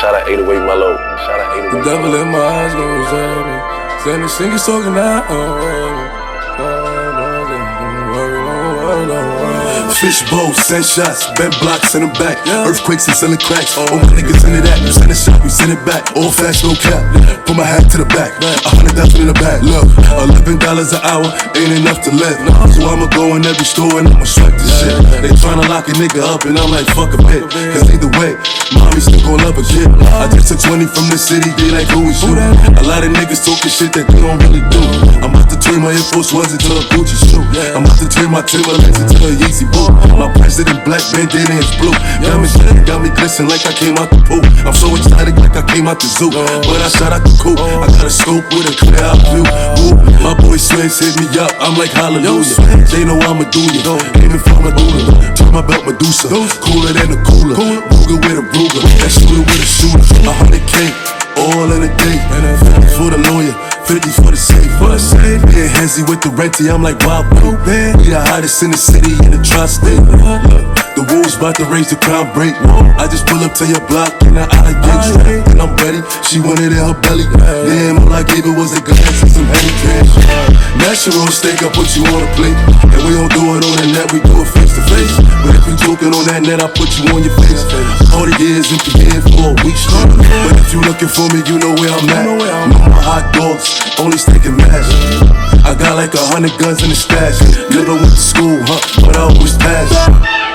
Shout out 808 Melo. Shout out 808 The devil in my eyes goes at me. The singer's talking out. Fishbowl, send shots, bent blocks in the back. Earthquakes and selling cracks. All my niggas into that. You send a shot, we send it back. Old fashioned no cap. Put my hat to the back. A hundred thousand in the back. Look, eleven dollars an hour ain't enough to live. So I'ma go in every store and I'ma swipe this shit. They tryna lock a nigga up and I'm like, fuck a bit. Cause either way, mommy still gon' love a kid. I just took 20 from the city, they like, who is you? A lot of niggas talking shit that they don't really do. I'm about to turn my Air Force Ones into a Gucci shoe. I'm about to turn my Timberlands into a Yeezy boot. My president black bandana is blue. Got me shining, got me glistening like I came out the pool. I'm so excited like I came out the zoo. But I shot out the coop. I got a scope with a clear out view. Ooh, my boy Swins hit me up. I'm like hallelujah. They know I'ma do ya. Aiming for Medulla. Turn my belt Medusa. Cooler than a cooler. Ruger with a Ruger. That shooter with a shooter. A hundred K. All in a day. 50 for the lawyer. 50 for the safe. For the safe. With the renty. I'm like, wow, bro. We the hottest in the city in the tri-state. The wolves about to raise the crown break. I just pull up to your block and I gate strap. And I'm ready. She wanted in her belly. Damn, all I gave her was a glass and some Henny cash. Natural steak, I put you on a plate. And we don't do it on the net, we do it face to face. But if you joking on that net, I put you on your face. All the years you here for a week straight. But if you looking for me, you know where I'm at. Know my hot dogs, only steak and mash. I got like a hundred guns in the stash. Never went to school, huh? But I always passed.